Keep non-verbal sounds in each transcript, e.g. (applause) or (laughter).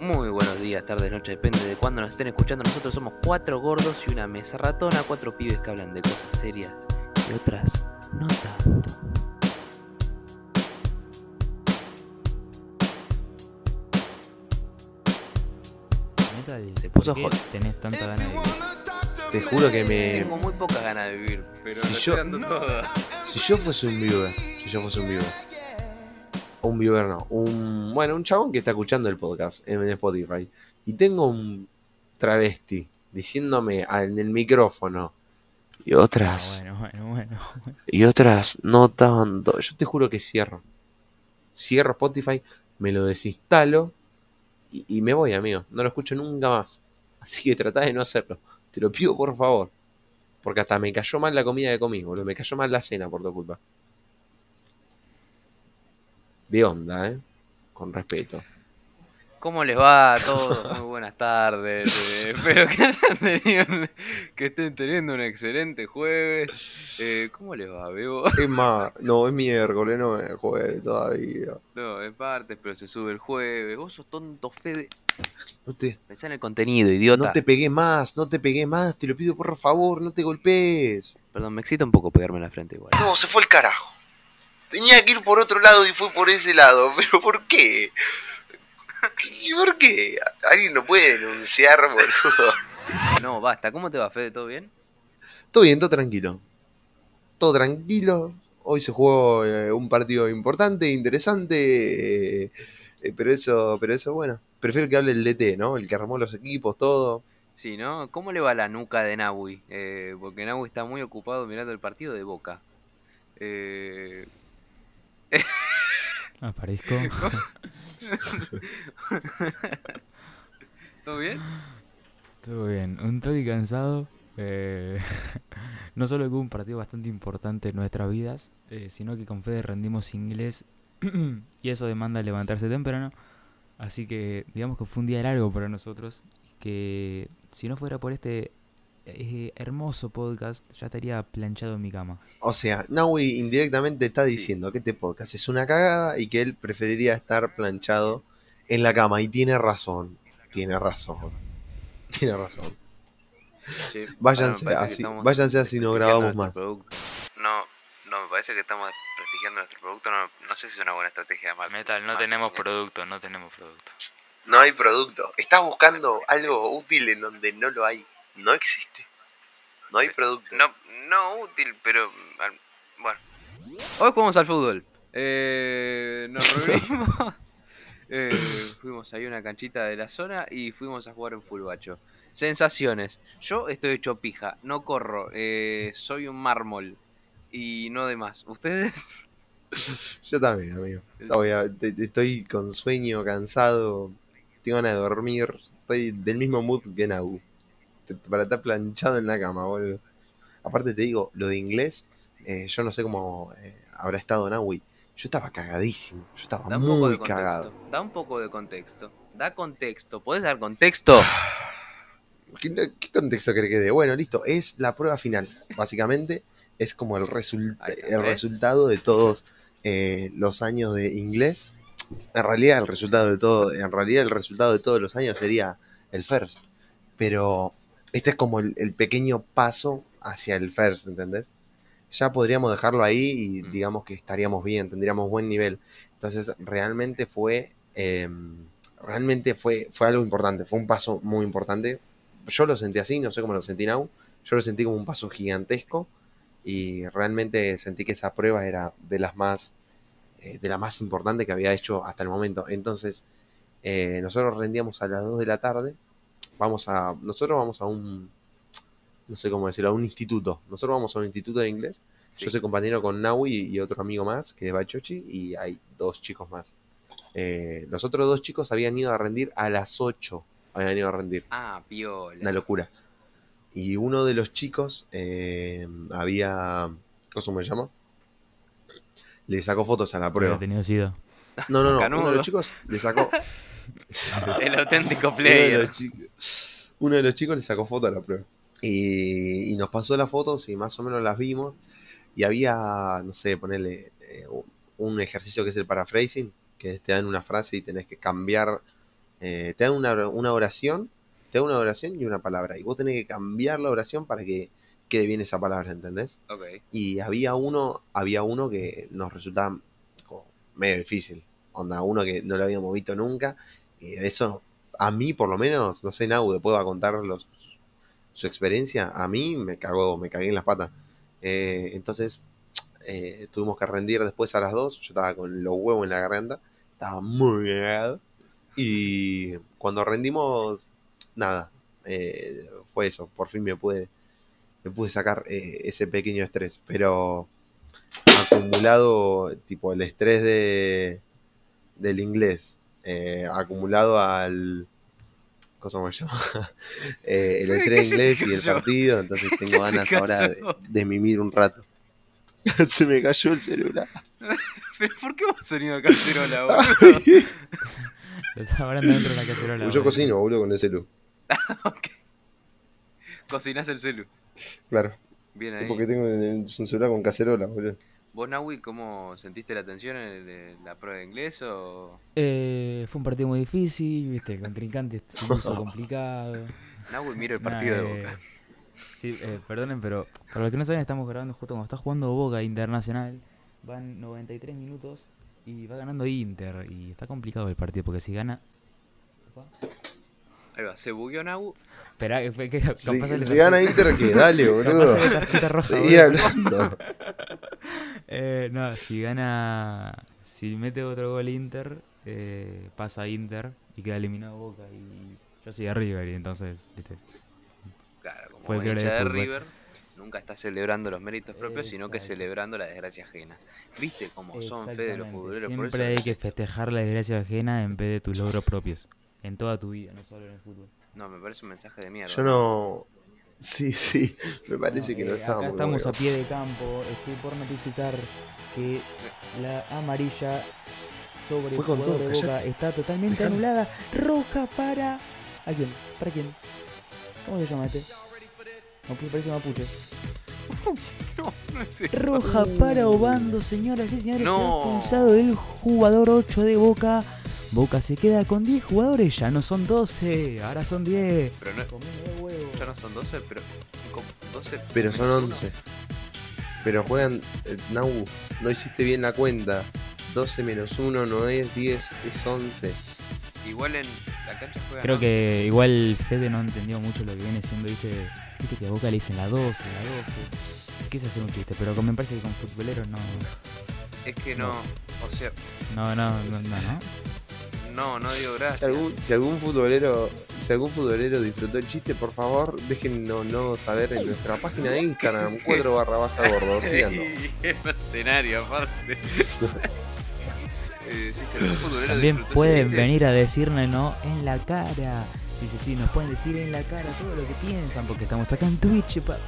Muy buenos días, tardes, noches, depende de cuándo nos estén escuchando. Nosotros somos cuatro gordos y una mesa ratona, cuatro pibes que hablan de cosas serias y otras no tanto. Metal, Se puso ¿por qué hot. tenés tanta ganas de vivir? Te juro que me. Tengo muy poca ganas de vivir, pero Si lo yo- estoy dando todo. Si yo fuese un viewer, si yo fuese un viewer. Un viewer no, un. Bueno, un chabón que está escuchando el podcast en Spotify. Y tengo un travesti diciéndome en el micrófono. Y Ah, otras. bueno, bueno, bueno. (laughs) Y otras no tanto. Yo te juro que cierro. Cierro Spotify, me lo desinstalo. Y, y me voy, amigo. No lo escucho nunca más. Así que tratá de no hacerlo. Te lo pido por favor. Porque hasta me cayó mal la comida que comí, boludo. Me cayó mal la cena por tu culpa. De onda, ¿eh? Con respeto. ¿Cómo les va a todos? (laughs) Muy buenas tardes. eh, (laughs) espero que, hayan tenido- que estén teniendo un excelente jueves. Eh, ¿Cómo les va, Bebo? (laughs) Es más, no, es miércoles, no es jueves todavía. No, es martes, pero se sube el jueves. Vos sos tonto, Fede. No te, Pensá en el contenido, idiota. no te pegué más, no te pegué más. Te lo pido por favor, no te golpees. Perdón, me excita un poco pegarme en la frente igual. No, se fue el carajo. Tenía que ir por otro lado y fue por ese lado. (laughs) ¿Pero por qué? ¿Y por qué? Alguien no puede denunciar, boludo. (laughs) No, basta. ¿Cómo te va, Fede? ¿Todo bien? Todo bien, todo tranquilo. Todo tranquilo. Hoy se jugó eh, un partido importante, interesante. eh, eh, pero eso, pero eso, bueno. Prefiero que hable el DT, ¿no? El que armó los equipos, todo. Sí, ¿no? ¿Cómo le va la nuca de Nahui? Eh, porque Nahui está muy ocupado mirando el partido de Boca. Eh, (laughs) Aparezco. ¿Todo bien? Todo bien. Un toque cansado. eh, (laughs) no solo que hubo un partido bastante importante en nuestras vidas, eh, sino que con Fede rendimos inglés (clears throat) y eso demanda levantarse temprano. Así que digamos que fue un día largo para nosotros. Que si no fuera por este eh, hermoso podcast, ya estaría planchado en mi cama. O sea, Naui indirectamente está Sí. diciendo que este podcast es una cagada y que él preferiría estar planchado en la cama. Y tiene razón. Tiene razón. Tiene razón. Váyanse así- váyanse así, no grabamos más. producto. No, no, me parece que estamos prestigiando nuestro producto. No, no sé si es una buena estrategia de marketing. Metal, no tenemos eh. producto, no tenemos producto. No hay producto. Estás buscando algo útil en donde no lo hay. No existe. No hay producto. No, no útil, pero. Bueno. Hoy jugamos al fútbol. Eh, nos reunimos. (laughs) eh, fuimos ahí a una canchita de la zona y fuimos a jugar en fulbacho. Sensaciones. Yo estoy hecho pija, no corro, eh, soy un mármol y no demás. ¿Ustedes? (laughs) Yo también, amigo. Estoy con sueño, cansado. Tengo ganas de dormir. Estoy del mismo mood que Nau. Para estar planchado en la cama, boludo. Aparte te digo, lo de inglés, eh, yo no sé cómo eh, habrá estado Naui. Yo estaba cagadísimo. Yo estaba Da un poco de muy cagado. contexto. Da un poco de contexto. Da contexto. ¿Podés dar contexto? (sighs) ¿Qué, qué contexto cree que dé? Bueno, listo. Es la prueba final. Básicamente es como el, el resultado de todos eh, los años de inglés. En realidad el resultado de todo, en realidad el resultado de todos los años sería el first. Pero este es como el, el pequeño paso hacia el first, ¿entendés? Ya podríamos dejarlo ahí y Mm. digamos que estaríamos bien, tendríamos buen nivel. Entonces realmente fue, eh, realmente fue, fue algo importante, fue un paso muy importante. Yo lo sentí así, no sé cómo lo sentí Nau. Yo lo sentí como un paso gigantesco y realmente sentí que esa prueba era de las más, eh, de la más importante que había hecho hasta el momento. Entonces, eh, nosotros rendíamos a las 2 de la tarde. Vamos a, nosotros vamos a un, no sé cómo decirlo, a un instituto. Nosotros vamos a un instituto de inglés. Sí. Yo soy compañero con Naui y otro amigo más, que es Bachochi, y hay dos chicos más. Eh, los otros dos chicos habían ido a rendir a las 8. Habían ido a rendir. Ah, piola. Una locura. Y uno de los chicos eh, había. ¿Cómo se llama? Le sacó fotos a la Había prueba. tenido sida. No, no, no. Uno de los chicos le sacó. (laughs) (laughs) El auténtico (laughs) uno, de player. los chicos, uno de los chicos le sacó foto a la prueba. Y, y nos pasó las fotos y más o menos las vimos. Y había, no sé, ponerle un ejercicio que es el paraphrasing, que te dan una frase y tenés que cambiar Eh, te dan una, una oración, te dan una oración y una palabra. Y vos tenés que cambiar la oración para que quede bien esa palabra, ¿entendés? Ok. Y había uno, había uno que nos resultaba medio difícil. Onda, uno que no lo habíamos visto nunca. Y eso, a mí por lo menos, no sé, Nau, después va a contar los, su experiencia. A mí me cagó, me cagué en las patas. Eh, entonces, eh, tuvimos que rendir después a las dos. Yo estaba con los huevos en la garganta. Estaba muy cagado. Y cuando rendimos, nada. eh, fue eso. Por fin me pude, me pude sacar eh, ese pequeño estrés. Pero acumulado, tipo el estrés de, del inglés, eh, acumulado al. ¿Cómo se llama? (laughs) Eh, el ¿Qué estrés se de te inglés y el partido, entonces (laughs) tengo te ganas ahora de, de mimir un rato. (laughs) se me cayó el celular. Pero ¿por qué vos sonido cacerola, boludo? Hablando dentro de la cacerola. Yo cocino, boludo, con el celu. ok. Cocinás el celu. Claro, Bien ahí. porque tengo un celular con cacerola, boludo. ¿Vos, Naui, cómo sentiste la tensión en, la prueba de inglés o...? Eh, fue un partido muy difícil, viste, el contrincante se puso complicado. Naui, mira el Nah, partido de eh, Boca. Sí, eh, perdonen, pero para los que no saben, estamos grabando justo cuando está jugando Boca Internacional. Van 93 minutos y va ganando Inter. Y está complicado el partido porque si gana. Opa. Ahí va, se bugueó Nau. Esperá, que, que, que Si, (laughs) capaz sale si gana Inter, que dale, boludo. Seguí hablando. (laughs) Eh, no, si gana. Si mete otro gol Inter, eh, pasa Inter y queda eliminado Boca. Y yo soy de River, y entonces, viste. Claro, como Fue el que hincha de de. River, nunca está celebrando los méritos propios, sino que celebrando la desgracia ajena. ¿Viste cómo son fe de los futboleros? Por Siempre eso... hay que festejar la desgracia ajena en vez de tus logros propios. En toda tu vida, no solo en el fútbol. No, me parece un mensaje de mierda. Yo no. Sí, sí, me parece No, que no eh, estaba Acá estamos a pie de campo. Estoy por notificar que la amarilla sobre el Fue con jugador todo, de Boca callate. está totalmente Dejame. anulada. Roja para. ¿A quién? ¿Para quién? ¿Cómo se llama este? Mapu- Parece Mapuche. (laughs) no, no es eso. Roja para Obando, señoras y señores. No. Se ha expulsado el jugador 8 de Boca. Boca se queda con 10 jugadores. Ya no son 12, ahora son 10. Pero no, huevo. ya no son 12, pero... ¿cómo? 12 Pero son menos uno. 11. Pero juegan. eh, Nau, no hiciste bien la cuenta. 12 menos 1 no es 10, es 11. Igual en la cancha juegan Creo 11. que igual Fede no entendió mucho lo que viene siendo, viste, viste que a Boca le dicen la 12, la 12. Quise hacer un chiste, pero me parece que con futboleros no. Es que no... O sea, No, no, no, no, ¿no? No, no digo Si gracias. algún, si algún futbolero. Si algún futbolero disfrutó el chiste, por favor, déjennos no saber en nuestra página de Instagram, (laughs) 4 barra baja gordo. síganos. (laughs) Qué mercenario, aparte. eh, sí, si algún futbolero También pueden venir a decirnos en la cara. Sí, sí, sí, nos pueden decir en la cara todo lo que piensan, porque estamos acá en Twitch, 4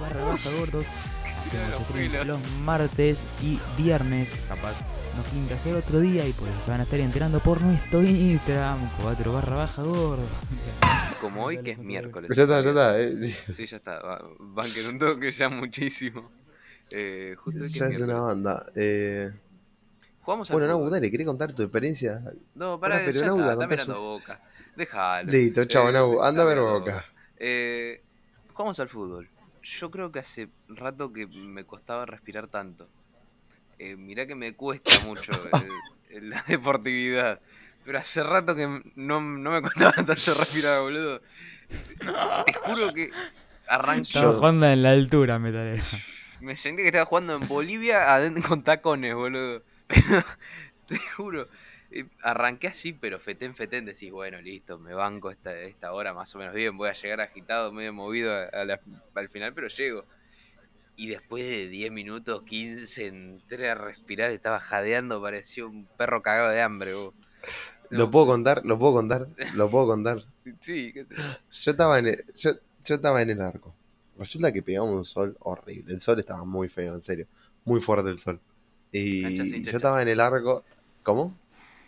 barra baja gordos. (laughs) Hacemos streams los martes y viernes. Capaz nos tienen que hacer otro día y pues se van a estar enterando por nuestro Instagram, 4 barra baja gordos. Como hoy, que es miércoles. Ya está, ya está. eh. Sí, ya está. va- Banquen un toque ya muchísimo. Eh, justo que Ya es es una banda. Eh, Jugamos al bueno, Nau, fútbol. dale, ¿querés contar tu experiencia? No, para, Pará, pero ya Nau, está, está mirando boca. Déjalo. Listo, chao, Eh, Nau, anda a ver boca. Eh, jugamos al fútbol. Yo creo que hace rato que me costaba respirar tanto. Eh, mirá que me cuesta mucho eh, la (laughs) deportividad. Pero hace rato que no, no me costaba (laughs) tanto respirar, boludo. Te juro que arranqué. Estamos jugando en la altura, metalero. (laughs) Me sentí que estaba jugando en Bolivia con tacones, boludo. Pero, te juro, eh, arranqué así, pero fetén, fetén, decís, bueno, listo, me banco esta, esta hora más o menos bien, voy a llegar agitado, medio movido a- a la- al final, pero llego. Y después de 10 minutos, 15, entré a respirar, estaba jadeando, parecía un perro cagado de hambre, vos. (laughs) Lo puedo contar, lo puedo contar, lo puedo contar. (laughs) Sí, qué sé (laughs) yo. Estaba en el, yo, yo estaba en el arco. Resulta que pegamos un sol horrible. El sol estaba muy feo, en serio. Muy fuerte el sol. Cancha sin Y yo estaba en el arco. ¿Cómo?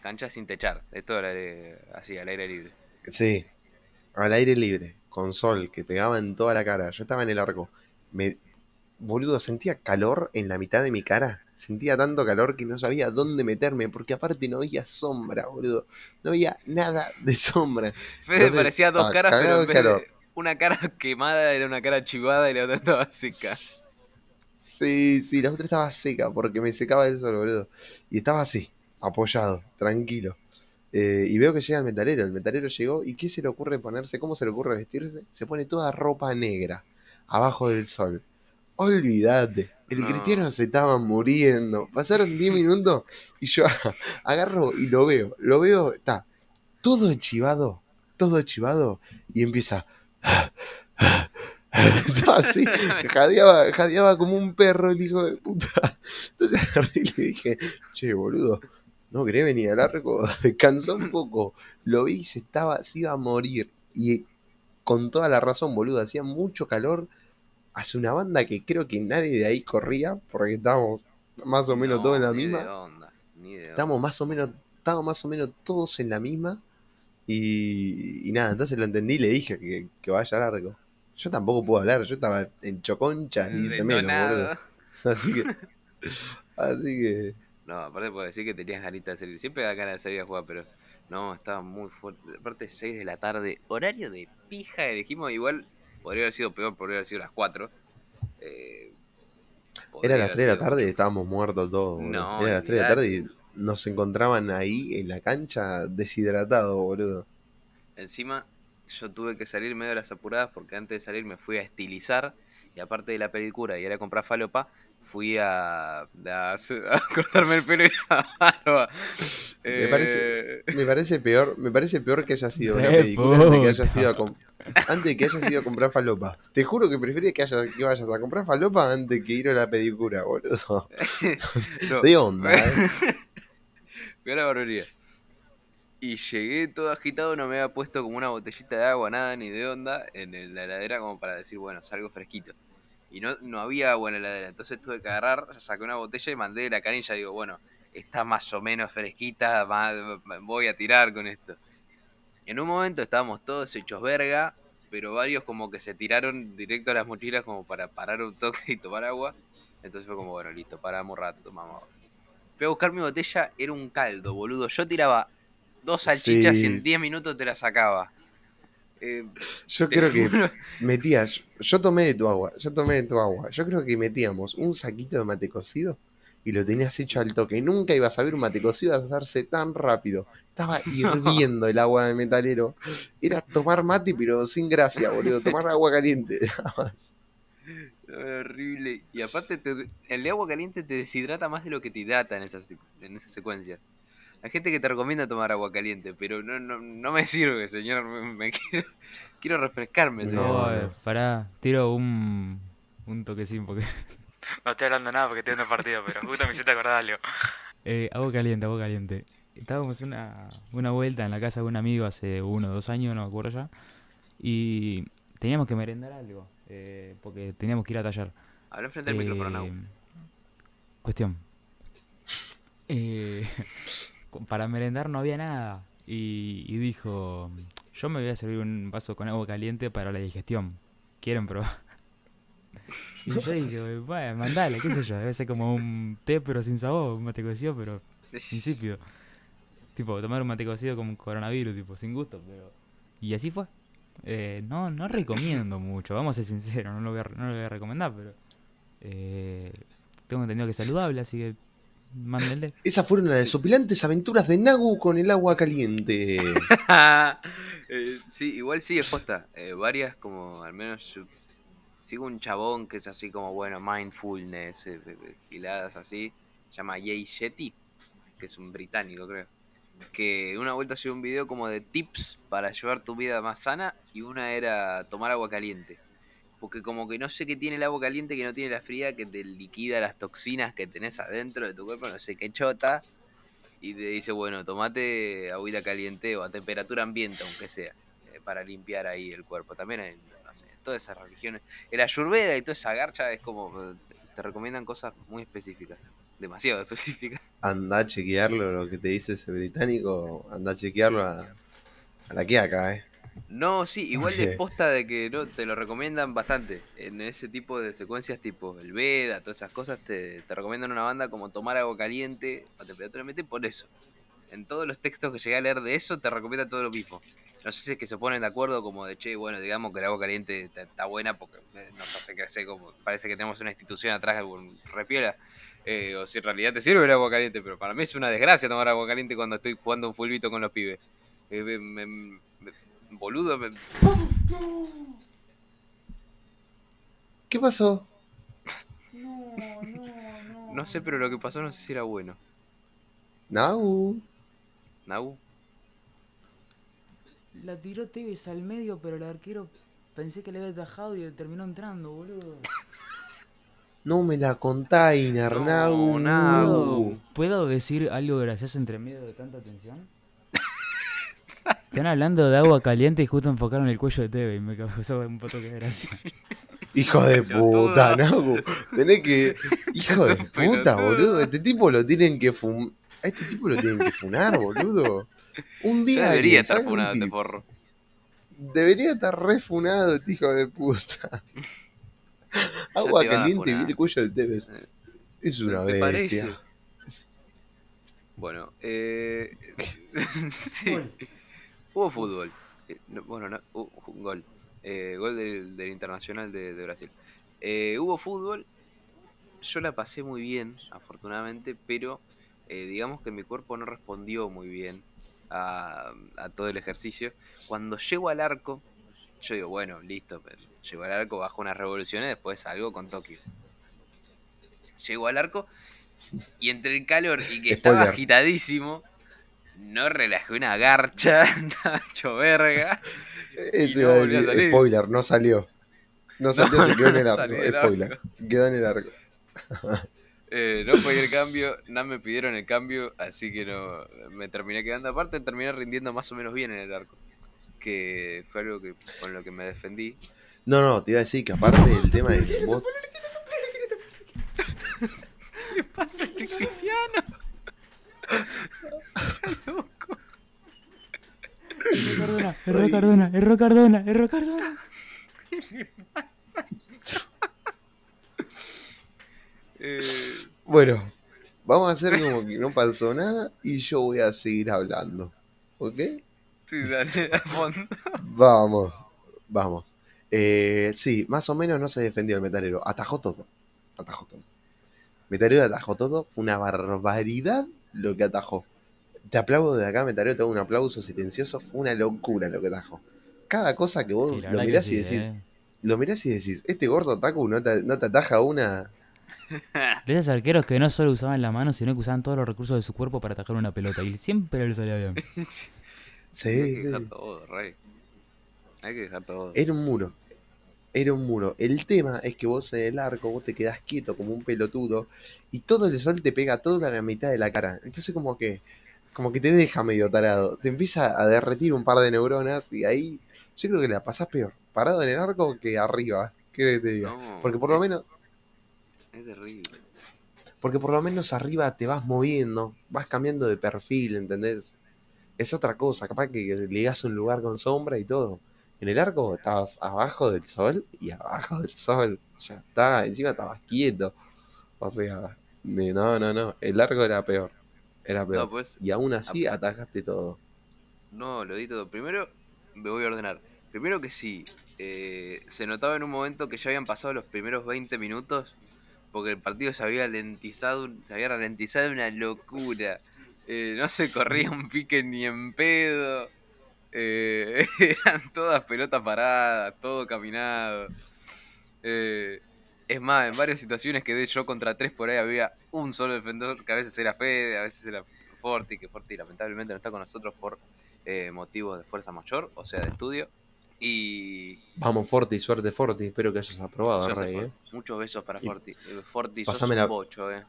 Cancha sin techar, esto era así, al aire libre. Sí. Al aire libre, con sol, que pegaba en toda la cara. Yo estaba en el arco. Me, boludo, sentía calor en la mitad de mi cara. sentía tanto calor que no sabía dónde meterme, porque aparte no había sombra, boludo. No había nada de sombra. Fede Entonces, parecía dos estaba caras, pero en de una cara (laughs) quemada era una cara chivada y la otra estaba seca. Sí, sí, la otra estaba seca porque me secaba el sol, boludo. Y estaba así, apoyado, tranquilo. Eh, y veo que llega el metalero. El metalero llegó y ¿qué se le ocurre ponerse? ¿Cómo se le ocurre vestirse? Se pone toda ropa negra, abajo del sol. Olvídate, el No. cristiano se estaba muriendo. Pasaron 10 (laughs) minutos y yo (laughs) agarro y lo veo. Lo veo, está todo chivado, todo chivado y empieza... (laughs) Estaba así, jadeaba, jadeaba como un perro el hijo de puta. Entonces agarré y le dije, che, boludo, no querés venir al arco, descansó un poco. Lo vi y se estaba, se iba a morir. Y con toda la razón, boludo, hacía mucho calor. Hace una banda que creo que nadie de ahí corría, porque estábamos más o menos No, todos en la ni misma. de onda, ni de onda. Estamos más o menos, estábamos más o menos todos en la misma. Y, y nada, entonces lo entendí y le dije que, que vaya largo. Yo tampoco puedo hablar, yo estaba en choconcha y hice menos, boludo. Así que. (laughs) Así que. No, aparte puedo decir que tenías ganitas de salir. Siempre da ganas de salir a jugar, pero no, estaba muy fuerte. Aparte, 6 de la tarde, horario de pija elegimos. Igual podría haber sido peor, podría haber sido las 4. Eh, Era las haber 3 de la tarde y estábamos muertos todos, boludo. No, Era las 3 de la tarde y nos encontraban ahí en la cancha deshidratados, boludo. Encima, yo tuve que salir medio de las apuradas porque antes de salir me fui a estilizar. Y aparte de la pedicura y era comprar falopa, fui a, a, a (laughs) cortarme el pelo y la barba. Me parece- Eh, Me parece peor, me parece peor que haya sido una de que haya sido a com- antes de que hayas ido a comprar falopa. Te juro que prefería que, haya- que vayas a comprar falopa antes que ir a la pedicura, boludo. (laughs) no. De onda, eh. Fui a la barbería. Y llegué todo agitado, no me había puesto como una botellita de agua, nada, ni de onda, en la heladera como para decir, bueno, salgo fresquito. Y no, no había agua en la heladera, entonces tuve que agarrar, saqué una botella y mandé de la canilla, digo, bueno, está más o menos fresquita, ma- voy a tirar con esto. En un momento estábamos todos hechos verga, pero varios como que se tiraron directo a las mochilas como para parar un toque y tomar agua. Entonces fue como, bueno, listo, paramos un rato, tomamos agua. Fui a buscar mi botella, era un caldo, boludo. Yo tiraba dos salchichas y en 10 minutos te la sacaba. Eh, Yo creo que juro- metía, yo, yo tomé de tu agua, yo tomé de tu agua. Yo creo que metíamos un saquito de mate cocido y lo tenías hecho al toque. Nunca ibas a ver un mate cocido hacerse tan rápido. Estaba (laughs) hirviendo el agua de metalero. Era tomar mate, pero sin gracia, boludo. Tomar agua caliente. (laughs) nada más. Horrible. Y aparte, te- el de agua caliente te deshidrata más de lo que te hidrata en esas, en esas secuencias. Hay gente que te recomienda tomar agua caliente, pero no, no, no me sirve, señor. Me, me quiero, quiero refrescarme, señor. No, no. pará, tiro un, un toquecín porque... (laughs) no estoy hablando nada porque estoy viendo partido, pero justo me hiciste acordar algo. Eh, agua caliente, agua caliente. Estábamos una, una vuelta en la casa de un amigo hace uno o dos años, no me acuerdo ya. Y teníamos que merendar algo, eh, porque teníamos que ir a tallar. Habla enfrente del micrófono, Nau. Eh, Cuestión. Eh, (laughs) para merendar no había nada. Y, y dijo, yo me voy a servir un vaso con agua caliente para la digestión. ¿Quieren probar? (laughs) Y yo dije, bueno, mandale, qué sé yo, debe ser como un té pero sin sabor, un mate cocido pero (laughs) insípido. Tipo, tomar un mate cocido como un coronavirus, tipo, sin gusto, pero... Y así fue. Eh, no, no recomiendo (laughs) mucho, vamos a ser sinceros, no lo voy a, no lo voy a recomendar, pero... eh, tengo entendido que es saludable, así que mándenle. Esas fueron las desopilantes aventuras de Nagu con el agua caliente. (laughs) Eh, sí, igual sí, es posta. Eh, varias, como al menos yo sigo un chabón que es así como, bueno, mindfulness, giladas así. Se llama Jay Shetty, que es un británico, creo. Que una vuelta subió un video como de tips para llevar tu vida más sana y una era tomar agua caliente. Porque como que no sé qué tiene el agua caliente que no tiene la fría, que te liquida las toxinas que tenés adentro de tu cuerpo, no sé qué chota. Y te dice, bueno, tomate agüita caliente o a temperatura ambiente, aunque sea, eh, para limpiar ahí el cuerpo. También hay, no sé, todas esas religiones. El ayurveda y toda esa garcha es como, eh, te recomiendan cosas muy específicas, demasiado específicas. Anda a chequearlo, lo que te dice ese británico. Anda a chequearlo a, a la que acá, eh. No, sí, igual es (laughs) posta de que no te lo recomiendan bastante. En ese tipo de secuencias, tipo el Veda, todas esas cosas, te, te recomiendan una banda como tomar agua caliente a temperatura ambiente por eso. En todos los textos que llegué a leer de eso, te recomiendan todo lo mismo. No sé si es que se ponen de acuerdo como de, che, bueno, digamos que el agua caliente está, buena porque eh, nos hace crecer como... Parece que tenemos una institución atrás repiola. Eh, o si en realidad te sirve el agua caliente, pero para mí es una desgracia tomar agua caliente cuando estoy jugando un fulbito con los pibes. Eh, me- me- me- boludo, me, ¿Qué pasó? No sé, pero lo que pasó no sé si era bueno. Nau. Nau. La tiró Tevez al medio, pero el arquero pensé que le había atajado y terminó entrando, boludo. (laughs) No me la contáis, Arnau. No. ¿Puedo, ¿Puedo decir algo gracioso entre medio de tanta tensión? Están hablando de agua caliente y justo enfocaron el cuello de Teve y me causó un poco de gracia. Hijo de puta, Nau. Tenés que. (laughs) Hijo de puta, boludo. Este tipo lo tienen que fum. A este tipo lo tienen que funar, boludo. Un día. Ya debería estar funado este forro. Debería estar refunado, este hijo de puta. (laughs) Agua caliente y funar. vi el cuello del Tevez. Eh, Es una ¿Te bestia. parece? Bueno, eh, (laughs) sí. Hubo fútbol. Eh, no, bueno, no, un gol. Eh, gol del, del Internacional de, de Brasil. Eh, hubo fútbol. Yo la pasé muy bien, afortunadamente, pero eh, digamos que mi cuerpo no respondió muy bien a, a todo el ejercicio. Cuando llego al arco, yo digo, bueno, listo, pero llego al arco, bajo unas revoluciones, después salgo con Tokio. Llego al arco y entre el calor y que estaba Spoiler. agitadísimo, no relajé una garcha, (laughs) hecho verga. Eso iba no a a. Spoiler, no salió. No salió, se quedó en el no arco. Spoiler. Quedó en el arco. Eh, no pedí el cambio, no me pidieron el cambio, así que no me terminé quedando. Aparte, terminé rindiendo más o menos bien en el arco, que fue algo que con lo que me defendí. No, no, te iba a decir que aparte del tema de vos. ¿Qué pasa que Cristiano? Está loco. Erró Cardona, erró Cardona, erró Cardona, erró Cardona. Eh, Bueno, vamos a hacer como que no pasó nada y yo voy a seguir hablando. ¿Ok? Sí, dale, (laughs) a fondo. Vamos, vamos. Eh, sí, más o menos no se defendió el metalero. Atajó todo. Atajó todo. Metalero atajó todo. Fue una barbaridad lo que atajó. Te aplaudo de acá, Metalero. Te hago un aplauso silencioso. Fue una locura lo que atajó. Cada cosa que vos Sí, lo que mirás sí, y decís, eh. lo mirás y decís, este gordo Taku no te, no te ataja una. (laughs) De esos arqueros que no solo usaban la mano, sino que usaban todos los recursos de su cuerpo para atajar una pelota. Y siempre le salía bien. (laughs) Sí, Hay que sí. dejar todo, rey. Hay que dejar todo. Era un muro. Era un muro. El tema es que vos en el arco, vos te quedás quieto como un pelotudo y todo el sol te pega toda la mitad de la cara. Entonces como que, como que te deja medio tarado. Te empieza a derretir un par de neuronas y ahí yo creo que la pasás peor. Parado en el arco que arriba. ¿Qué te diga? No, Porque por lo menos, Es terrible. porque por lo menos arriba te vas moviendo, vas cambiando de perfil, ¿entendés? Es otra cosa, capaz que ligas un lugar con sombra y todo. En el arco estabas abajo del sol y abajo del sol. Ya está, encima estabas quieto. O sea, no, no, no. El arco era peor. Era peor. No, pues, y aún así atajaste todo. no, lo di todo. Primero, me voy a ordenar. Primero que sí, eh, se notaba en un momento que ya habían pasado los primeros 20 minutos, porque el partido se había lentizado, se había ralentizado una locura. Eh, no se corría un pique ni en pedo. Eh, (laughs) eran todas pelotas paradas, todo caminado. Eh, es más, en varias situaciones quedé yo contra tres por ahí, había un solo defensor, que a veces era Fede, a veces era Forti, que Forti lamentablemente no está con nosotros por eh, motivos de fuerza mayor, o sea, de estudio. Y Vamos, Forti, suerte Forti. Espero que hayas aprobado, suerte, Rey. ¿eh? muchos besos para Forti. Forti, sos Pasame un la- bocho, eh.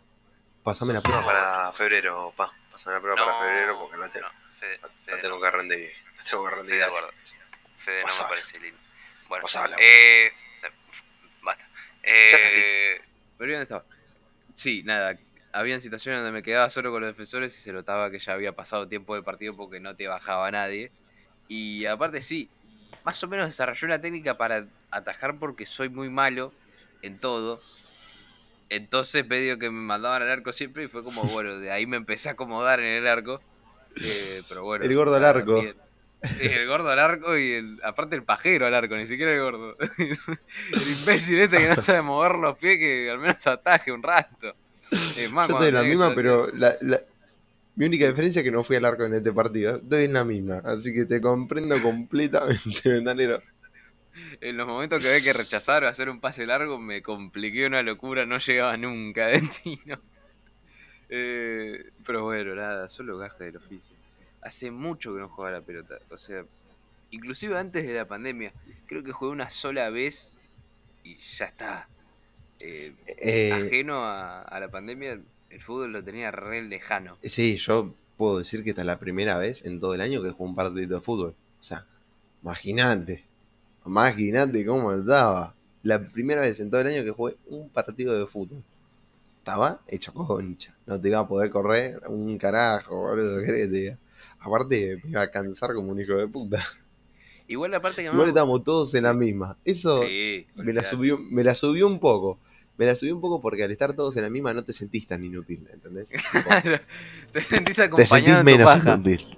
Pasame la Sos- prueba para febrero, pa. Pasame la prueba para febrero porque no, te, no, Fede, no Fede, tengo que rendir. No tengo que Fede, rendir. de acuerdo. Fede no me parece lindo. Bueno, Pasala. eh, eh, basta. Ya está Eh, ¿pero dónde estaba? Sí, nada. Habían situaciones donde me quedaba solo con los defensores y se notaba que ya había pasado tiempo del partido porque no te bajaba nadie. Y aparte sí, más o menos desarrollé una técnica para atajar porque soy muy malo en todo. Entonces medio que me mandaban al arco siempre y fue como, bueno, de ahí me empecé a acomodar en el arco. Eh, pero bueno. El gordo al arco. El gordo al arco y el, aparte el pajero al arco, ni siquiera el gordo. (laughs) El imbécil este que no (laughs) sabe mover los pies que al menos ataje un rato. Es más, Yo estoy en la misma, pero la, la- mi única diferencia es que no fui al arco en este partido. Estoy en la misma, así que te comprendo completamente, (laughs) ventanero. En los momentos que ve que rechazar o hacer un pase largo me compliqué una locura, no llegaba nunca a destino. (laughs) Eh, pero bueno, nada, solo gaje del oficio. Hace mucho que no jugaba la pelota, o sea, inclusive antes de la pandemia, creo que jugué una sola vez y ya está. Eh, Eh, ajeno a, a la pandemia, el fútbol lo tenía re lejano. sí, yo puedo decir que esta es la primera vez en todo el año que juego un partido de fútbol. O sea, imagínate, imagínate cómo estaba. La primera vez en todo el año que jugué un partido de fútbol. Estaba hecho concha. No te iba a poder correr un carajo, boludo. ¿qué te diga? Aparte, me iba a cansar como un hijo de puta. Igual la parte que Igual me- estamos todos en la misma. Eso Sí, me la subió, me la subió un poco. Me la subió un poco porque al estar todos en la misma no te sentís tan inútil, ¿entendés? (laughs) Te sentís te acompañado sentís en tu menos paja. inútil.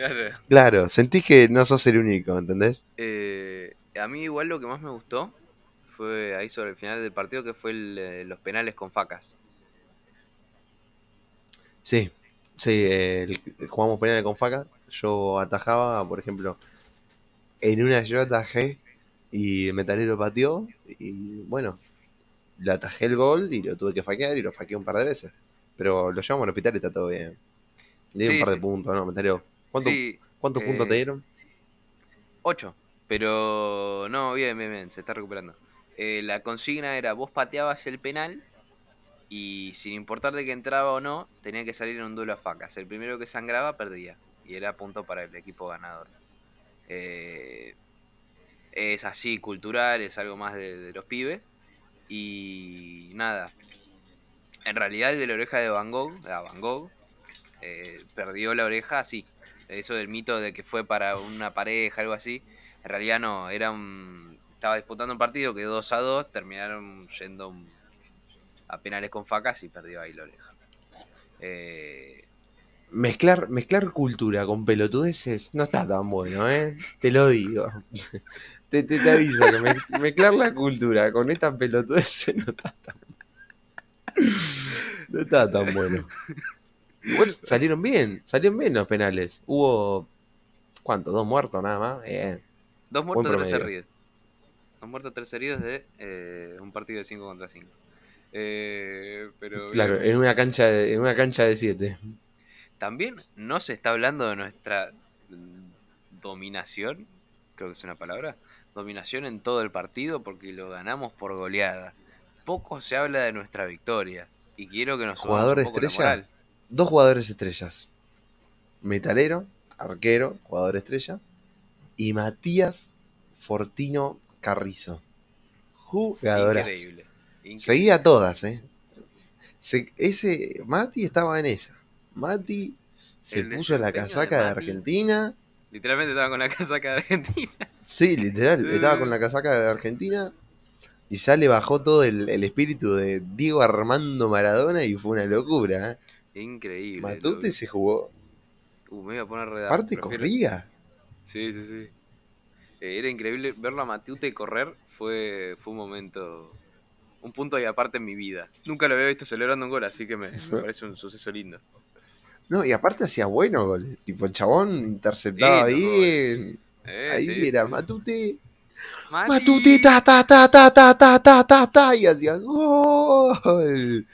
Claro. Claro, sentís que no sos el único, ¿entendés? Eh, a mí igual lo que más me gustó fue ahí sobre el final del partido que fue el, eh, los penales con facas. Sí, sí, el- jugamos penales con faca. Yo atajaba, por ejemplo, en una yo atajé y el metalero pateó y bueno, le atajé el gol y lo tuve que faquear y lo faqueé un par de veces. Pero lo llevamos al hospital y está todo bien. Le di Sí, un par sí. de puntos, ¿no? Metalero. ¿Cuántos, Sí, ¿cuántos eh, puntos te dieron? 8. Pero no, bien, bien, bien, se está recuperando. Eh, la consigna era vos pateabas el penal y sin importar de que entraba o no, tenía que salir en un duelo a facas. El primero que sangraba perdía y era punto para el equipo ganador. Eh, es así, cultural, es algo más de, de los pibes. Y nada, en realidad el de la oreja de Van Gogh, a Van Gogh eh, perdió la oreja así. Eso del mito de que fue para una pareja, algo así. En realidad no, era un. Estaba disputando un partido que 2 a 2, terminaron yendo a penales con facas y perdió ahí la oreja. Eh, Mezclar, mezclar cultura con pelotudeces no está tan bueno, ¿eh? Te lo digo. Te, te, aviso mezclar la cultura con estas pelotudeces no está tan No está tan bueno. Igual salieron bien, salieron bien los penales. Hubo, ¿cuánto? ¿Dos muertos nada más? Dos muertos, tres heridos. Dos muertos, tres heridos de eh, un partido de 5 contra 5. Eh, pero Claro, bien. en una cancha de, en una cancha de siete. También no se está hablando de nuestra dominación, creo que es una palabra, dominación en todo el partido porque lo ganamos por goleada. Poco se habla de nuestra victoria y quiero que nos ¿Jugador un poco la estrella? moral. Dos jugadores estrellas. Metalero, arquero, jugador estrella. Y Matías Fortino Carrizo. Jugadoras. Increíble. increíble. Seguía todas, ¿eh? Se- ese, Mati estaba en esa. Mati se El puso la de casaca de. Argentina. Literalmente estaba con la casaca de Argentina. Sí, literal, (laughs) estaba con la casaca de Argentina. Y ya le bajó todo el, el espíritu de Diego Armando Maradona y fue una locura. ¿eh? Increíble. Matute lo- se jugó. Uh, me iba a poner redado. Aparte prefiero- corría. Sí, sí, sí. Eh, era increíble verlo a Matute correr. Fue, fue un momento, un punto y aparte en mi vida. Nunca lo había visto celebrando un gol, así que me, me parece un suceso lindo. No, y aparte hacía buenos goles. Tipo, el chabón interceptaba Lindo bien. Eh, Ahí sí. era Matute. Mati. Matute, ta, ta, ta, ta, ta, ta, ta, ta. Y hacía gol.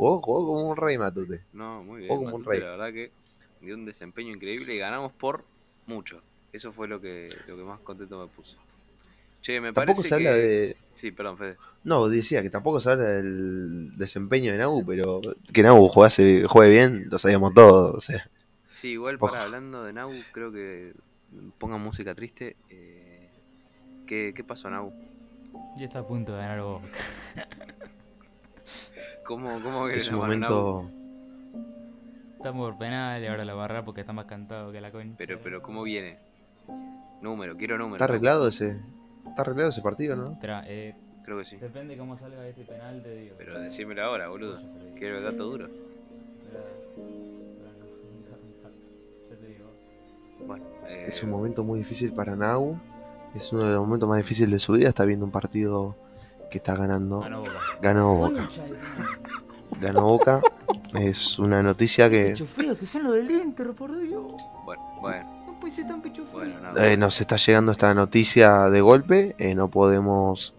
Jugó, jugó como un rey Matute. No, muy bien. Jugó como un rey. La verdad que dio un desempeño increíble y ganamos por mucho. Eso fue lo que, lo que más contento me puso. Che, me Tampoco parece se habla que... de. Sí, perdón, Fede. No, decía que tampoco se habla del desempeño de Nau, pero que Nau jugase, juegue bien, lo sabíamos todos. O sea, Sí, igual Ojo. para hablando de Nau, creo que ponga música triste. Eh, ¿qué, ¿Qué pasó, Nau? Ya está a punto de ganar Boca. (laughs) (laughs) ¿Cómo, cómo que es un momento. Estamos por penal y ahora la barra porque está más cantado que la concha. Pero, pero, ¿cómo viene? Número, quiero número. ¿Está arreglado ese, está arreglado ese partido, no? Espera, eh, Creo que sí. depende cómo salga este penal, te digo. Pero decímelo ahora, boludo. Quiero el dato duro. Bueno, eh, Es un momento muy difícil para Nau. Es uno de los momentos más difíciles de su vida. Está viendo un partido que está ganando. Ganó Boca. Ganó Boca. Ganó Boca. Es una noticia que Pecho frío, que son los del Inter, por Dios. bueno, bueno, No puede ser tan pecho frío. bueno, no. eh, nos está llegando esta noticia de golpe. eh, no podemos.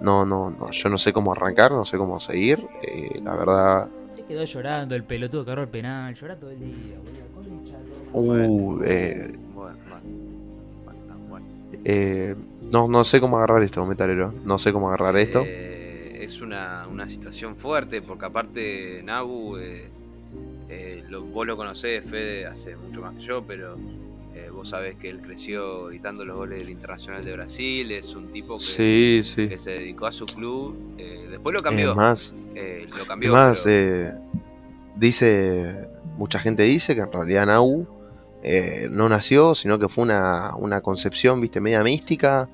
No, no, no. Yo no sé cómo arrancar, no sé cómo seguir. eh, la verdad. Se quedó llorando el pelotudo que agarró el penal, llora todo el día, boludo. Uh, eh, Bueno, bueno. Bueno, no, bueno. eh, no, no sé cómo agarrar esto, metalero. No sé cómo agarrar esto. Eh, es una, una situación fuerte porque aparte Nagu, eh, eh, lo- vos lo conocés, Fede, hace mucho más que yo, pero eh, vos sabés que él creció gritando los goles del Internacional de Brasil, es un tipo que, Sí, sí. que se dedicó a su club, después lo cambió, Es más, lo es cambió. más pero- dice, mucha gente dice que en realidad Nau eh, no nació, sino que fue una, una concepción, viste, media mística,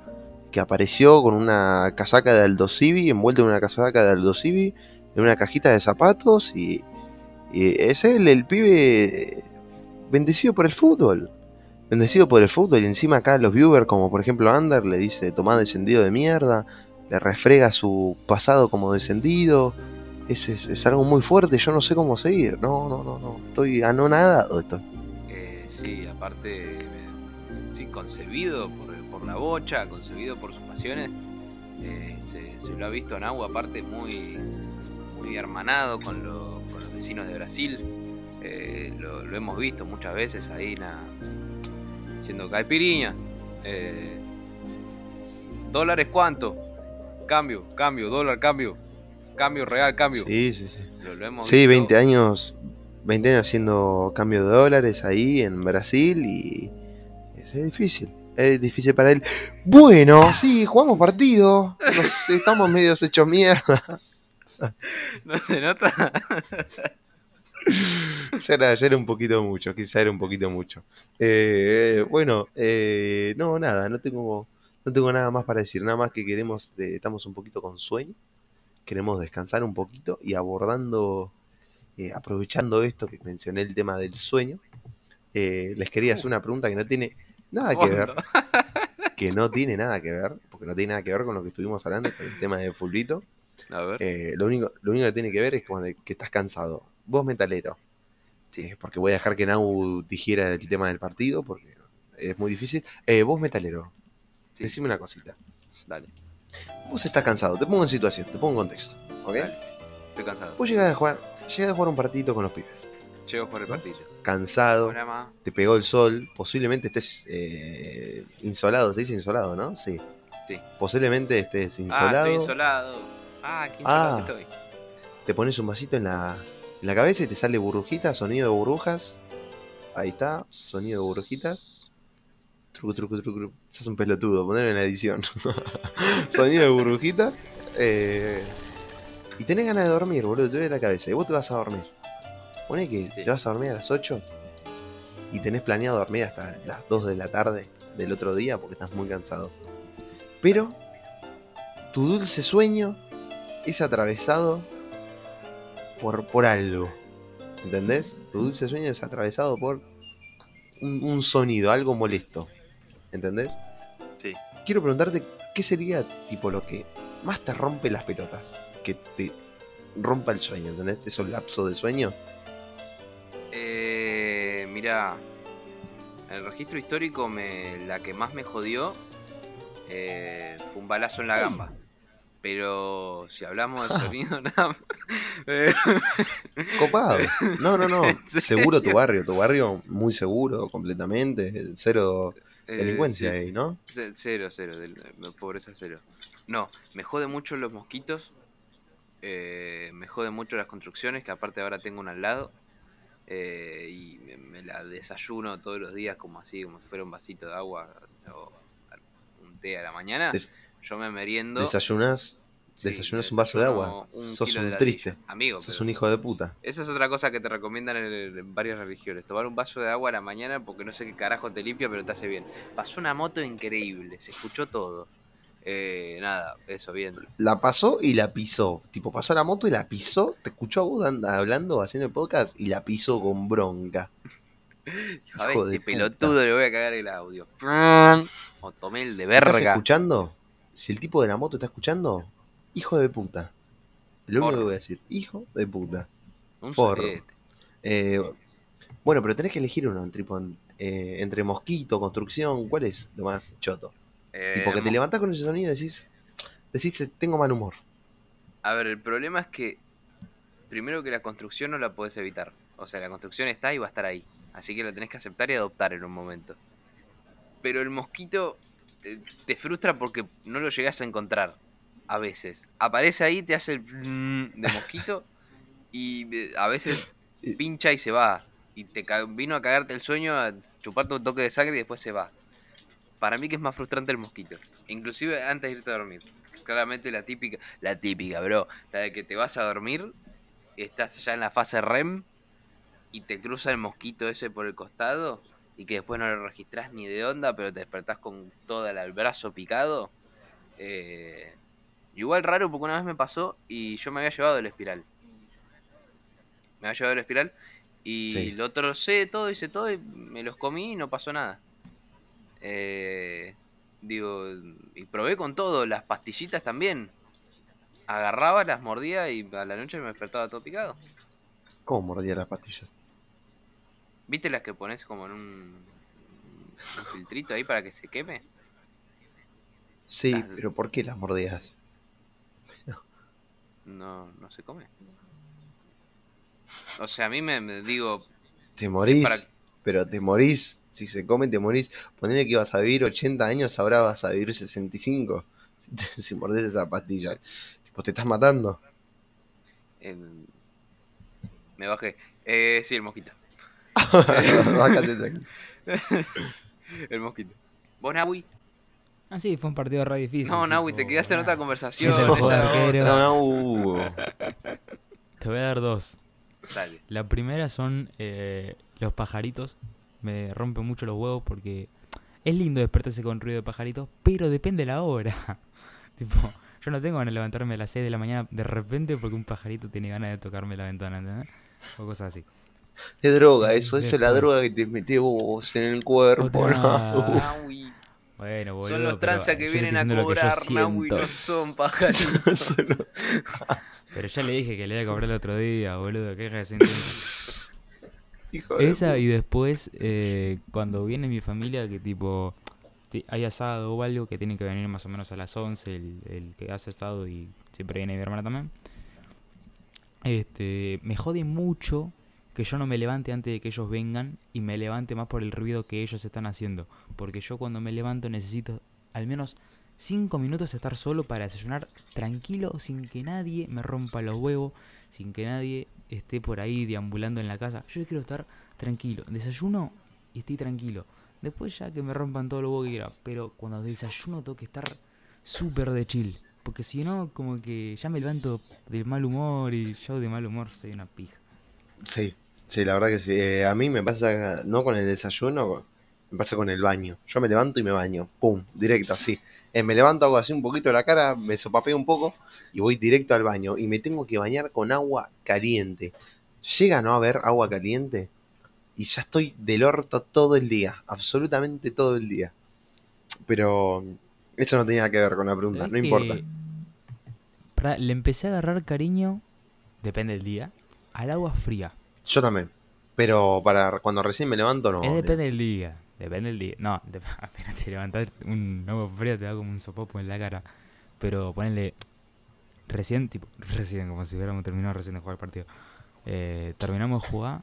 que apareció con una casaca de Aldo Civi, envuelta en una casaca de Aldo Civi, en una cajita de zapatos, y, y es el pibe bendecido por el fútbol. Bendecido por el fútbol, y encima acá los viewers, como por ejemplo Ander, le dice tomá descendido de mierda, le refrega su pasado como descendido. Es, es, es algo muy fuerte, yo no sé cómo seguir. No, no, no, no. Estoy anonadado. Estoy. Eh, sí, aparte, eh, sí, concebido por, por la bocha, concebido por sus pasiones. eh, se, se lo ha visto en agua, aparte, muy, muy hermanado con, lo- con los vecinos de Brasil. Eh, lo, lo hemos visto muchas veces ahí na, siendo caipiriña. Eh, ¿Dólares cuánto? Cambio, cambio, dólar, cambio. Cambio real, cambio. Sí, sí, sí. Lo, lo hemos Sí, visto. 20 años. 20 años haciendo cambio de dólares ahí en Brasil y. Es difícil. Es difícil para él. Bueno, sí, jugamos partido. Nos estamos medio hechos mierda. (laughs) ¿No se nota? (laughs) Ya era, ya era un poquito mucho, quizá era un poquito mucho. Eh, bueno, eh, no, nada, no tengo, no tengo nada más para decir, nada más que queremos, eh, estamos un poquito con sueño, queremos descansar un poquito y abordando, eh, aprovechando esto que mencioné el tema del sueño, eh, les quería hacer una pregunta que no tiene nada que ver, (laughs) que no tiene nada que ver, porque no tiene nada que ver con lo que estuvimos hablando, con el tema de fulbito. A ver. Eh, lo, único, lo único que tiene que ver es cuando, que estás cansado. Vos metalero. Sí. Eh, porque voy a dejar que Nau dijera el tema del partido, porque es muy difícil. Eh, vos metalero, Sí. decime una cosita. Dale, Vos estás cansado, te pongo en situación, te pongo en contexto. ¿Ok? Dale. estoy cansado. Vos llegás a jugar, llegás a jugar un partidito con los pibes. Llego por el ¿No? partido. Cansado, te pegó el sol, posiblemente estés eh, insolado, se dice insolado, ¿no? Sí. Sí. Posiblemente estés Ah, insolado. estoy insolado. Ah, qué insolado Ah. que estoy. te pones un vasito en la, en la cabeza y te sale burbujita, sonido de burbujas. Ahí está, sonido de burbujitas. Truco, truco, truco, truco. Un pelotudo, ponelo en la edición. (laughs) sonido de burbujitas. eh, y tenés ganas de dormir, boludo, te duele la cabeza. Y vos te vas a dormir. Pone que Sí. te vas a dormir a las 8 y tenés planeado dormir hasta las 2 de la tarde del otro día porque estás muy cansado. Pero tu dulce sueño es atravesado por, por algo. ¿Entendés? Tu dulce sueño es atravesado por un, un sonido, algo molesto. ¿Entendés? Sí. Quiero preguntarte, ¿qué sería tipo lo que más te rompe las pelotas? Que te rompa el sueño, ¿entendés? Esos lapsos de sueño. Mira, el registro histórico me, la que más me jodió eh, fue un balazo en la gamba. Pero si hablamos de (laughs) sonido, nada más. Eh, Copado. No, no, no. (laughs) ¿En Seguro tu barrio, tu barrio muy seguro, completamente. Cero eh, delincuencia sí, ahí. ¿no? Ce- Cero, cero, pobreza cero. No, me jode mucho los mosquitos. eh, me jode mucho las construcciones, que aparte ahora tengo una al lado. Eh, y me, me la desayuno todos los días como así, como si fuera un vasito de agua o un té a la mañana. Des- Yo me meriendo. Desayunas, Sí, Desayunas un vaso de agua. desayuno Sos un triste. Amigo, Sos un hijo de puta. Esa es otra cosa que te recomiendan en, en varias religiones. Tomar un vaso de agua a la mañana porque no sé qué carajo te limpia, pero te hace bien. Pasó una moto increíble, se escuchó todo. Eh, nada, eso, bien. La pasó y la pisó. Tipo, pasó la moto y la pisó. Te escuchó a vos and- hablando, haciendo el podcast y la pisó con bronca. (laughs) A ver, este puta. pelotudo le voy a cagar el audio. O tomé el de Si estás verga. escuchando, si el tipo de la moto está escuchando, hijo de puta. Lo único que voy a decir, hijo de puta. Un. Eh, bueno, pero tenés que elegir uno, eh, entre mosquito, construcción, ¿cuál es lo más choto? Eh, tipo, que te levantás con ese sonido y decís, decís, tengo mal humor. A ver, el problema es que primero que la construcción no la puedes evitar. O sea, la construcción está y va a estar ahí. Así que la tenés que aceptar y adoptar en un momento. Pero el mosquito eh, te frustra porque no lo llegas a encontrar. A veces. Aparece ahí, te hace el de mosquito y eh, a veces pincha y se va. Y te vino a cagarte el sueño, a chuparte un toque de sangre y después se va. Para mí que es más frustrante el mosquito. Inclusive antes de irte a dormir. Claramente la típica, la típica, bro. La de que te vas a dormir, estás ya en la fase REM y te cruza el mosquito ese por el costado y que después no lo registrás ni de onda, pero te despertás con todo el brazo picado. Eh, igual raro porque una vez me pasó y yo me había llevado el espiral. Me había llevado el espiral y Sí. lo trocé todo, hice todo y me los comí y no pasó nada. Eh, digo, y probé con todo, las pastillitas también. Agarraba, las mordía y a la noche me despertaba todo picado. ¿Cómo mordía las pastillas? ¿Viste las que pones como en un, un filtrito ahí para que se queme? Sí, Las- pero ¿por qué las mordías? No, no se come. O sea, a mí me, me digo, Te morís, para- pero te morís. Si se come, te morís. Ponele que ibas a vivir 80 años, ahora vas a vivir 65. (laughs) Si, te- si mordés esa pastilla. Tipo, te estás matando. eh, me bajé. Eh, sí, el mosquito. (laughs) Bájate de aquí. (laughs) el mosquito. ¿Vos, Nahui? Ah, sí, fue un partido re difícil. No, Nahui, te quedaste en otra conversación. Fue esa arquero. otra. No. Te voy a dar dos. Dale. La primera son eh, los pajaritos. Me rompe mucho los huevos porque es lindo despertarse con ruido de pajaritos, pero depende la hora. (laughs) tipo, yo no tengo ganas de levantarme a las 6 de la mañana de repente porque un pajarito tiene ganas de tocarme la ventana, ¿entendés? O cosas así. Es droga, eso, eso es la droga que te mete vos en el cuerpo. Otra-. Bueno, boludo. Son los tranzas que vienen a que cobrar, Nahui, no son pajaritos. (laughs) Pero ya le dije que le iba a cobrar el otro día, boludo. Qué sentencia. Hijo Esa y después eh, cuando viene mi familia que tipo ti- hay asado o algo que tiene que venir más o menos a las 11 el, el que hace asado y siempre viene mi hermana también. Este, me jode mucho que yo no me levante antes de que ellos vengan y me levante más por el ruido que ellos están haciendo, porque yo cuando me levanto necesito al menos 5 minutos estar solo para desayunar tranquilo sin que nadie me rompa los huevos, sin que nadie esté por ahí deambulando en la casa. Yo quiero estar tranquilo. Desayuno y estoy tranquilo. Después ya que me rompan todo lo que quiera. Pero cuando desayuno tengo que estar súper de chill. Porque si no, como que ya me levanto del mal humor y yo de mal humor soy una pija. Sí, sí, la verdad que sí. Eh, a mí me pasa, no con el desayuno, me pasa con el baño. Yo me levanto y me baño, pum, directo así. Eh, me levanto, hago así un poquito la cara, me sopapeo un poco y voy directo al baño. Y me tengo que bañar con agua caliente. Llega a no haber agua caliente y ya estoy del orto todo el día, absolutamente todo el día. Pero eso no tenía nada que ver con la pregunta, ¿Sabés no importa. Pará, le empecé a agarrar cariño, depende del día, al agua fría. Yo también. Pero para cuando recién me levanto, no. es depende del día. Depende del día. No, (laughs) de- apenas te levantás un agua fría te da como un sopopo en la cara. Pero ponele recién, tipo, (laughs) recién, como si hubiéramos terminado recién de jugar el partido. Eh, terminamos de jugar,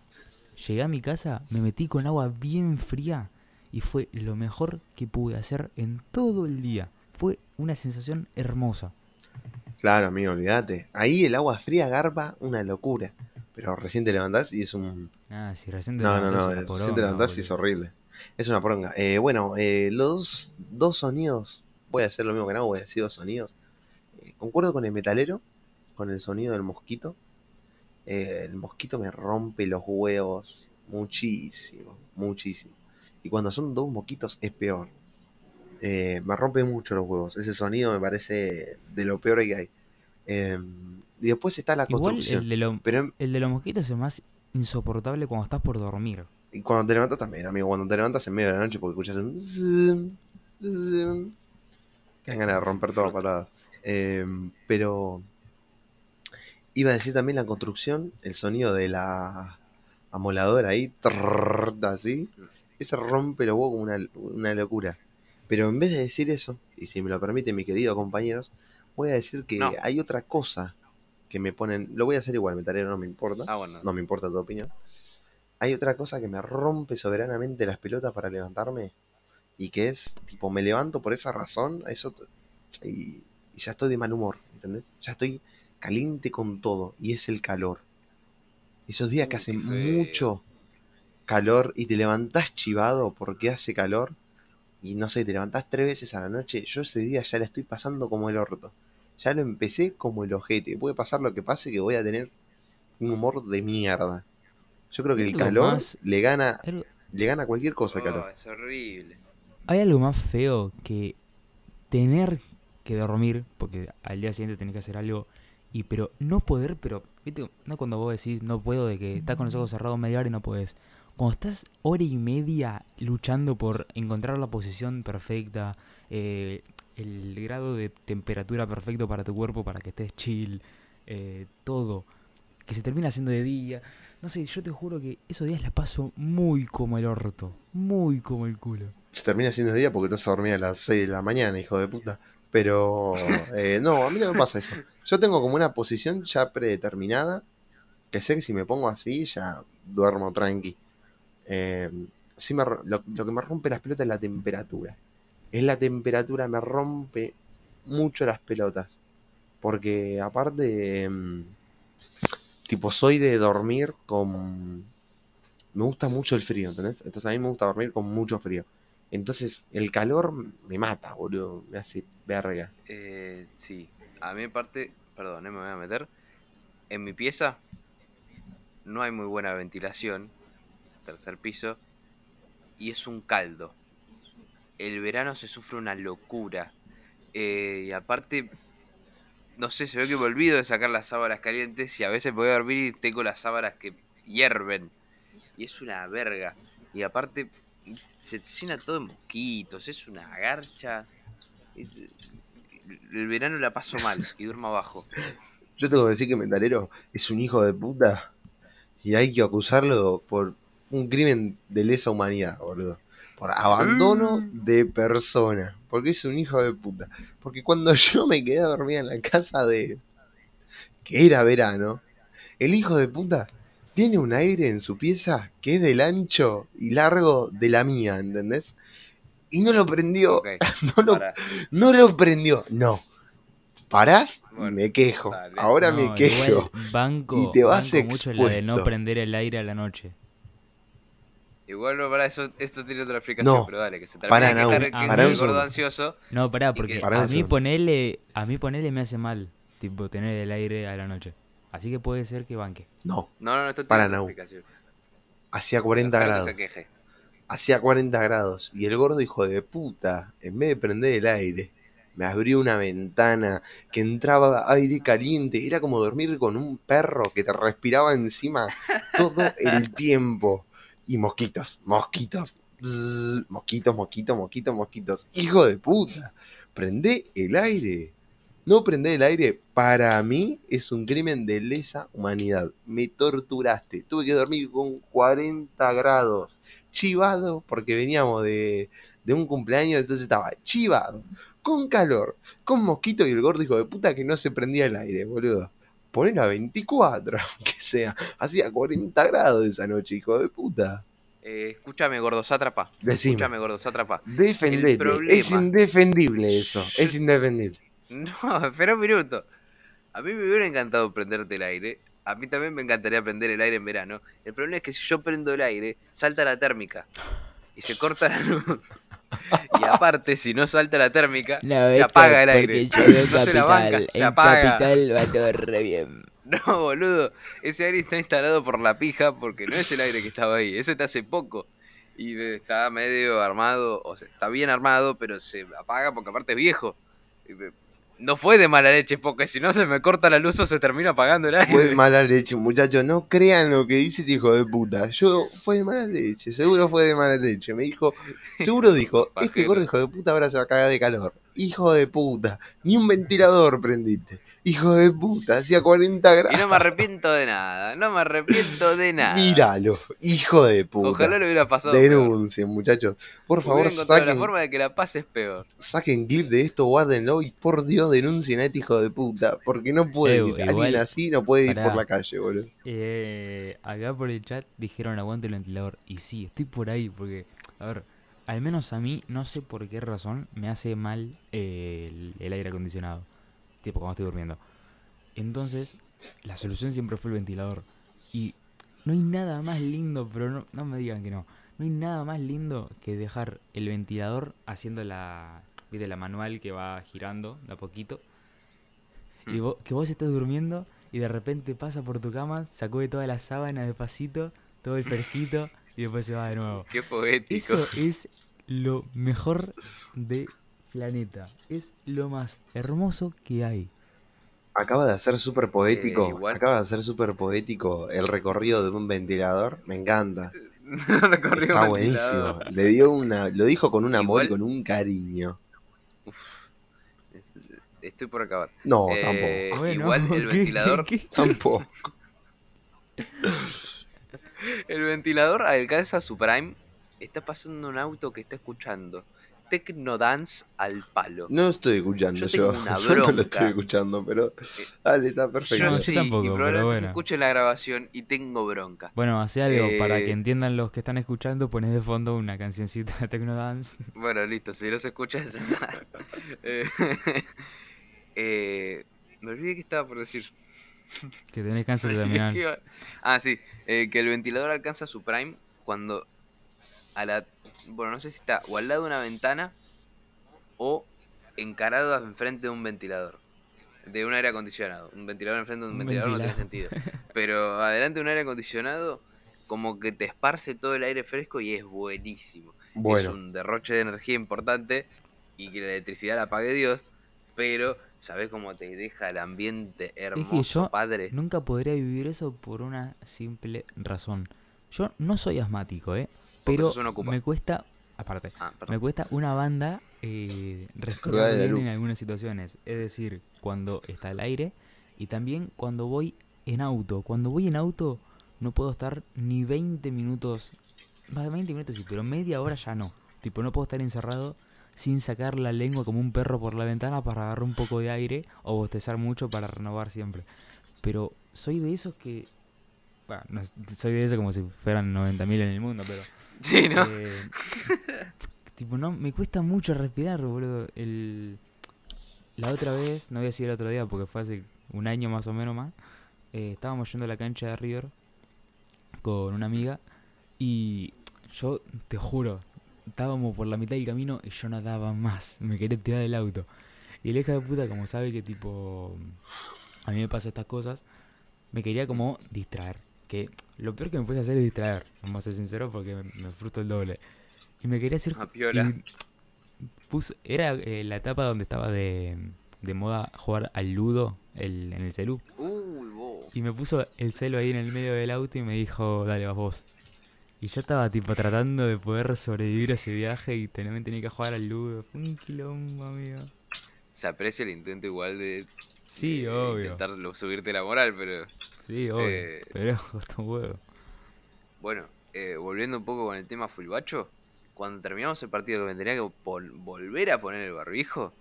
llegué a mi casa, me metí con agua bien fría y fue lo mejor que pude hacer en todo el día. Fue una sensación hermosa. Claro, amigo, olvídate. Ahí el agua fría garpa una locura. Pero recién te levantás y es un. Ah, si recién te No, no, levantás no. es una Recién te levantás y es horrible. Es una poronga. Eh, bueno, eh, los dos sonidos. Voy a hacer lo mismo que no, voy a decir dos sonidos. eh, concuerdo con el metalero, con el sonido del mosquito. Eh, el mosquito me rompe los huevos muchísimo, muchísimo. Y cuando son dos mosquitos es peor. Me rompe mucho los huevos. Ese sonido me parece de lo peor que hay. Eh, y después está la Igual construcción. el de, lo- Pero el de los mosquitos es más insoportable cuando estás por dormir. Y cuando te levantas también, amigo. Cuando te levantas en medio de la noche porque escuchas un... que ganas de romper todo patadas. Eh, pero iba a decir también la construcción, el sonido de la amoladora ahí, trrrr, así. Ese rompe los huevos como una, una locura. Pero en vez de decir eso, y si me lo permiten mis queridos compañeros, voy a decir que No. hay otra cosa que me ponen... Lo voy a hacer igual, metalero, no me importa. Ah, bueno. No me importa tu opinión. Hay otra cosa que me rompe soberanamente las pelotas para levantarme. Y que es, tipo, me levanto por esa razón. Eso, y, y ya estoy de mal humor, ¿entendés? Ya estoy caliente con todo. Y es el calor. Esos días que hace mucho calor y te levantás chivado porque hace calor. Y no sé, te levantás tres veces a la noche. Yo ese día ya la estoy pasando como el orto. Ya lo empecé como el ojete. Puede pasar lo que pase que voy a tener un humor de mierda. Yo creo que el calor más- le gana le gana cualquier cosa Oh, calor. es horrible. Hay algo más feo que tener que dormir, porque al día siguiente tenés que hacer algo, y pero no poder, pero, viste, no cuando vos decís no puedo, de que estás con los ojos cerrados media hora y no podés. Cuando estás hora y media luchando por encontrar la posición perfecta, eh, el grado de temperatura perfecto para tu cuerpo, para que estés chill, eh, todo, que se termina haciendo de día. No sé, yo te juro que esos días la paso muy como el orto, muy como el culo. Se termina haciendo día porque te vas a dormir a las 6 de la mañana, hijo de puta. Pero (laughs) eh, no, a mí no me pasa eso. Yo tengo como una posición ya predeterminada, que sé que si me pongo así ya duermo tranqui. Eh, sí me lo que me rompe las pelotas es la temperatura. Es la temperatura, me rompe mucho las pelotas. Porque aparte, em, tipo, soy de dormir con... Me gusta mucho el frío, ¿entendés? Entonces a mí me gusta dormir con mucho frío. Entonces el calor me mata, boludo. Me hace verga. Eh, sí, a mi parte, perdón, eh, me voy a meter. En mi pieza no hay muy buena ventilación, tercer piso, y es un caldo. El verano se sufre una locura. Eh, y aparte, no sé, se ve que me olvido de sacar las sábanas calientes y a veces voy a dormir y tengo las sábanas que hierven. Y es una verga. Y aparte, se llena todo de mosquitos, es una garcha. El verano la paso mal y duermo abajo. Yo tengo que decir que Metalero es un hijo de puta. Y hay que acusarlo por un crimen de lesa humanidad, boludo. Por abandono de persona. Porque es un hijo de puta. Porque cuando (laughs) yo me quedé a dormir en la casa de... Que era verano. El hijo de puta tiene un aire en su pieza que es del ancho y largo de la mía, ¿entendés? Y no lo prendió. (laughs) No lo, no lo prendió. No. Parás y me quejo. dale. Ahora No, me quejo. igual banco, Y te vas banco mucho la de no prender el aire a la noche. Igual no, para eso, esto tiene otra explicación, No, pero dale, que se termine Nau, el- que el un gordo segundo. ansioso. No, pará, porque que- a mí ponele, a mí ponele me hace mal, tipo tener el aire a la noche. Así que puede ser que banque. No, No, no, no, esto Para, tiene Nau. explicación. hacía 40 Espero que grados. se queje. Hacía 40 grados. Y el gordo hijo de puta, en vez de prender el aire, me abrió una ventana que entraba aire caliente. Era como dormir con un perro que te respiraba encima todo el (laughs) tiempo. Y mosquitos, mosquitos. mosquitos, mosquitos, mosquitos, mosquitos. Hijo de puta. Prende el aire. No prender el aire, para mí es un crimen de lesa humanidad. Me torturaste. Tuve que dormir con 40 grados. Chivado, porque veníamos de, de un cumpleaños, entonces estaba chivado. Con calor, con mosquito y el gordo hijo de puta que no se prendía el aire, boludo. Ponelo a 24, (laughs) aunque sea. Hacía 40 grados esa noche, hijo de puta. Eh, escúchame, gordo sátrapa. Decime. Escúchame, gordo sátrapa. Defendete. Problema- Es indefendible eso. Es indefendible. No, (laughs) espera un minuto. A mí me hubiera encantado prenderte el aire. A mí también me encantaría prender el aire en verano. El problema es que si yo prendo el aire, salta la térmica. Y se corta la luz. (laughs) Y aparte, si no salta la térmica, No, se apaga el aire. yo (laughs) No se la banca, se en apaga. Capital va todo re bien. (laughs) No, boludo. Ese aire está instalado por la pija porque no es el aire que estaba ahí. Ese está hace poco. Y eh, está medio armado, o sea, está bien armado, pero se apaga porque aparte es viejo. No fue de mala leche, porque si no se me corta la luz o se termina apagando el aire. Fue de mala leche, muchachos. No crean lo que dice este hijo de puta. Yo fue de mala leche, seguro fue de mala leche. Me dijo, seguro dijo, (laughs) este gordo hijo de puta ahora se va a cagar de calor. Hijo de puta, ni un ventilador prendiste. Hijo de puta, hacía 40 grados. Y no me arrepiento de nada, no me arrepiento de nada. Míralo, hijo de puta. Ojalá lo hubiera pasado. peor. Denuncien, muchachos. Por favor, saquen, la forma de que la paz es peor. saquen clip de esto, guárdenlo y por Dios denuncien a este hijo de puta. Porque no puede ir. igual- Alguien así no puede ir Pará. por la calle, boludo. Eh, acá por el chat dijeron aguante el ventilador. Y sí, estoy por ahí porque, a ver, al menos a mí, no sé por qué razón, me hace mal eh, el, el aire acondicionado. Tipo, cuando estoy durmiendo. Entonces, la solución siempre fue el ventilador. Y no hay nada más lindo, pero no, no me digan que no. No hay nada más lindo que dejar el ventilador haciendo la, ¿viste? la manual que va girando de a poquito. Y Mm. vos- que vos estés durmiendo y de repente pasa por tu cama, sacó de toda la sábana despacito, todo el fresquito y después se va de nuevo. Qué poético. Eso es lo mejor de planeta. Es lo más hermoso que hay. Acaba de hacer súper poético. Eh, Acaba de hacer súper poético el recorrido de un ventilador. Me encanta. (laughs) Recorrido Está buenísimo. Le dio una, lo dijo con un amor y con un cariño. Uf. Estoy por acabar. No, Eh, Bueno, igual el (laughs) ¿qué- ventilador, qué- tampoco. Tampoco. (laughs) el ventilador alcanza su prime. Está pasando un auto que está escuchando Tecno Dance al palo. No estoy escuchando Yo yo. tengo una (laughs) Yo no lo estoy escuchando, pero. Dale, está perfecto. Yo sí, tampoco, y pero probablemente se bueno. escuche la grabación y tengo bronca. Bueno, hace algo para Eh, que entiendan los que están escuchando, pones de fondo una cancioncita de Techno Dance. Bueno, listo, si no se escucha ya está. (laughs) Eh, (laughs) eh, me olvidé que estaba por decir. Que tenés cáncer terminal. (laughs) ¿Qué iba? Ah, sí, eh, que el ventilador alcanza su prime cuando a la... Bueno, no sé si está o al lado de una ventana o encarado enfrente de un ventilador. De un aire acondicionado. Un ventilador enfrente de un, Un ventilador no tiene sentido. Pero adelante de un aire acondicionado como que te esparce todo el aire fresco y es buenísimo. Es un derroche de energía importante y que la electricidad la pague Dios, pero ¿sabes cómo te deja el ambiente hermoso, yo padre? Nunca podría vivir eso por una simple razón. Yo no soy asmático, ¿eh? Pero me cuesta, aparte, Ah, me cuesta una banda eh, (laughs) respirar bien en algunas situaciones. Es decir, cuando está el aire y también cuando voy en auto. Cuando voy en auto no puedo estar ni 20 minutos, más de 20 minutos sí, pero media hora ya no. Tipo, no puedo estar encerrado sin sacar la lengua como un perro por la ventana para agarrar un poco de aire o bostezar mucho para renovar siempre. Pero soy de esos que... Bueno, no soy de esos como si fueran 90.000 en el mundo, pero... (laughs) Sí, ¿no? Eh, (laughs) tipo, no, me cuesta mucho respirar, boludo. El, la otra vez, no voy a decir el otro día porque fue hace un año más o menos más, eh, estábamos yendo a la cancha de River con una amiga y yo te juro, estábamos por la mitad del camino y yo no daba más, me quería tirar del auto. Y el hija de puta, como sabe que tipo, a mí me pasa estas cosas, me quería como distraer. Que lo peor que me puede hacer es distraer, vamos a ser sinceros porque me, me frustro el doble. Y me quería hacer... Piola. y puso- era eh, la etapa donde estaba de, de moda jugar al ludo el, en el celu. Uy, vos. Y me puso el celo ahí en el medio del auto y me dijo, dale, vas vos. Y yo estaba tipo tratando de poder sobrevivir a ese viaje y también tenía que jugar al ludo. Fue un quilombo, amigo. Se aprecia el intento igual de, Sí, de obvio. intentar subirte la moral, pero Sí, obvio. Eh, Pero (laughs) costó un huevo. bueno, eh, volviendo un poco con el tema Fulbacho, cuando terminamos el partido que me tenía que volver a poner el barbijo,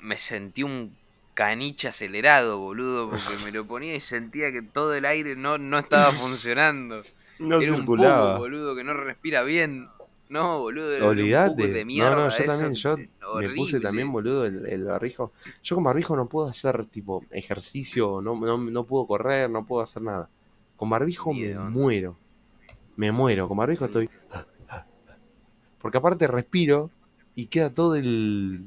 me sentí un caniche acelerado, boludo, porque me lo ponía y sentía que todo el aire no, no estaba (laughs) funcionando. No era un poco, boludo, que no respira bien. No, boludo, era un poco de No, mierda. no, yo eso, también, yo me puse también, boludo, el, el barbijo. Yo con barbijo no puedo hacer, tipo, ejercicio, no, no, no puedo correr, no puedo hacer nada. Con barbijo me muero. Me muero. Con barbijo estoy. Porque aparte respiro y queda todo el.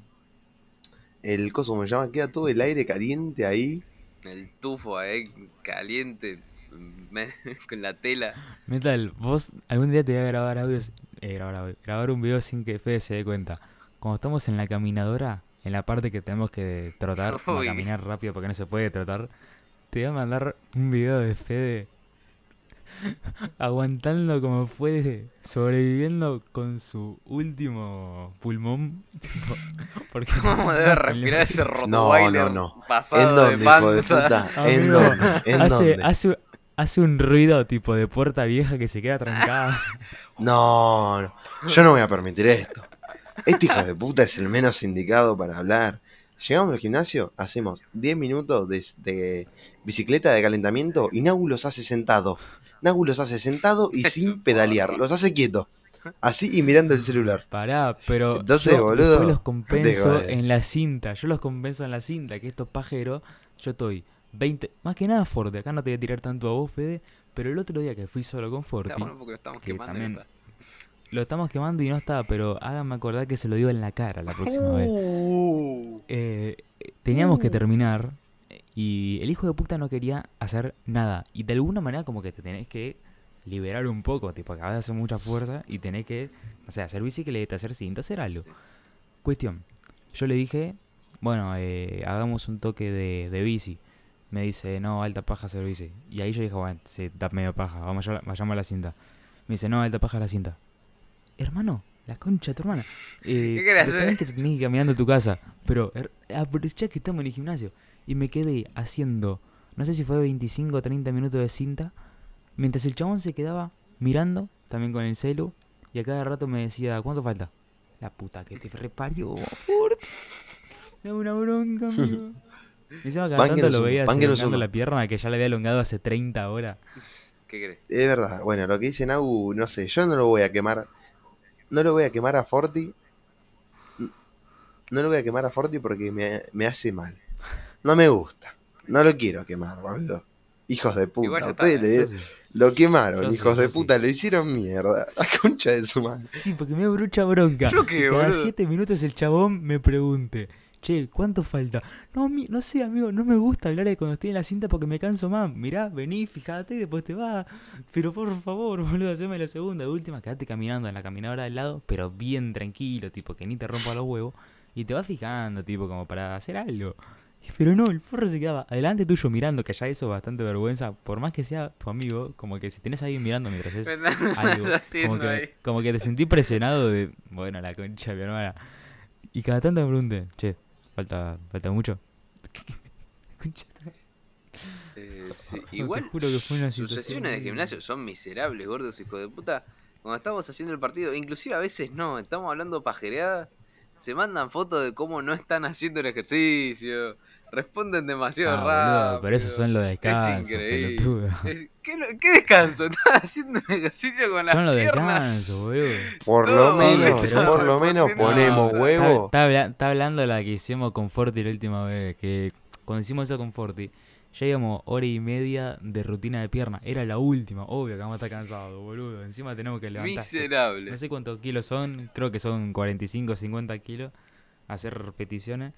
El coso, ¿cómo se llama? Queda todo el aire caliente ahí. El tufo ahí, caliente, me- (laughs) con la tela. Metal, vos algún día te voy a grabar audios, eh, grabar, audio- grabar un video sin que Fede se dé cuenta. Cuando estamos en la caminadora, en la parte que tenemos que trotar, como caminar rápido porque no se puede trotar, te voy a mandar un video de Fede (laughs) aguantando como fue, sobreviviendo con su último pulmón. (laughs) tipo, porque ¿Cómo debe respirar ese No, Rottweiler no, no. ¿En pasado dónde, de hijo de panza? puta? ¿En dónde? ¿En hace, dónde? hace, hace un ruido tipo de puerta vieja que se queda trancada. (laughs) No, no. Yo no voy a permitir esto. Este hijo de puta es el menos indicado para hablar. Llegamos al gimnasio, hacemos 10 minutos de, de bicicleta de calentamiento y Nagu los hace sentado. Nagu los hace sentado y sin pedalear. Los hace quietos. Así y mirando el celular. Pará, pero Entonces, yo boludo, los compenso en la cinta. Yo los compenso en la cinta, que estos pajeros, yo estoy 20, más que nada Forti, acá no te voy a tirar tanto a vos, Fede, pero el otro día que fui solo con Forti, Está bueno porque lo estamos que quemando. y también- lo estamos quemando y no está, pero háganme acordar que se lo digo en la cara la próxima vez. Uh. Eh, eh, teníamos que terminar y el hijo de puta no quería hacer nada. Y de alguna manera como que te tenés que liberar un poco, tipo, acabas de hacer mucha fuerza y tenés que, o sea, hacer bicicleta, hacer cinta, hacer algo. Cuestión, yo le dije, bueno, eh, hagamos un toque de, de bici. Me dice, no, alta paja hacer bici. Y ahí yo dije, bueno, sí, da medio paja, vamos a, vayamos a la cinta. Me dice, no, alta paja la cinta. Hermano, la concha de tu hermana. Eh, ¿Qué querés hacer? que ir caminando a tu casa. Pero aprovechá que estamos en el gimnasio. Y me quedé haciendo, no sé si fue 25 o 30 minutos de cinta. Mientras el chabón se quedaba mirando, también con el celu. Y a cada rato me decía, ¿cuánto falta? La puta que te reparió, por. (laughs) Me da una bronca, amigo. (laughs) Encima cada tanto lo veía elongando la pierna que ya le había elongado hace 30 horas. ¿Qué crees? Es verdad. Bueno, lo que dice Nagu, no sé, yo no lo voy a quemar. No lo voy a quemar a Forti. No lo voy a quemar a Forti porque me, me hace mal. No me gusta. No lo quiero quemar, boludo. Hijos de puta. Igual Ustedes le- Yo sé. lo quemaron, Yo sí, hijos yo de sí. puta. Lo hicieron mierda. (laughs) La concha de su madre. Sí, porque me da mucha bronca. ¿Yo qué, cada boludo? 7 minutos el chabón me pregunte, che, ¿cuánto falta? No, mi- no sé, amigo, no me gusta hablar de cuando estoy en la cinta porque me canso más. Mirá, vení, fíjate después te vas. Pero por favor, (laughs) boludo, haceme la segunda. De última, quedate caminando en la caminadora del lado, pero bien tranquilo, tipo, que ni te rompa los huevos. Y te vas fijando, tipo, como para hacer algo. Pero no, el forro se quedaba adelante tuyo mirando, que ya eso es bastante vergüenza. Por más que sea tu amigo, como que si tenés a alguien mirando mientras es (laughs) ¿Qué estás algo. Como que, como que te sentí presionado de, bueno, la concha de mi hermana. Y cada tanto me pregunté, che, falta, falta mucho. (laughs) Eh, sí, (laughs) Igual, te juro que fue una sus situación. sesiones de gimnasio son miserables, gordos, hijo de puta. Cuando estamos haciendo el partido, inclusive a veces no, estamos hablando pajereada, se mandan fotos de cómo no están haciendo el ejercicio, responden demasiado Ah, boludo, rápido. pero esos son los descansos, increíble. pelotudo. (laughs) Es- ¿Qué, lo- qué descanso? (laughs) Estás haciendo un ejercicio con las Son los piernas. descansos, boludo. Por Todo, lo menos, por lo menos no, ponemos está- Está, huevo. está habla- está hablando la que hicimos con Forti la última vez, que cuando hicimos eso con Forti, ya íbamos hora y media de rutina de pierna. Era la última, obvio que vamos a estar cansados, boludo. Encima tenemos que levantar. Miserable. No sé cuántos kilos son, creo que son 45 50 kilos. Hacer repeticiones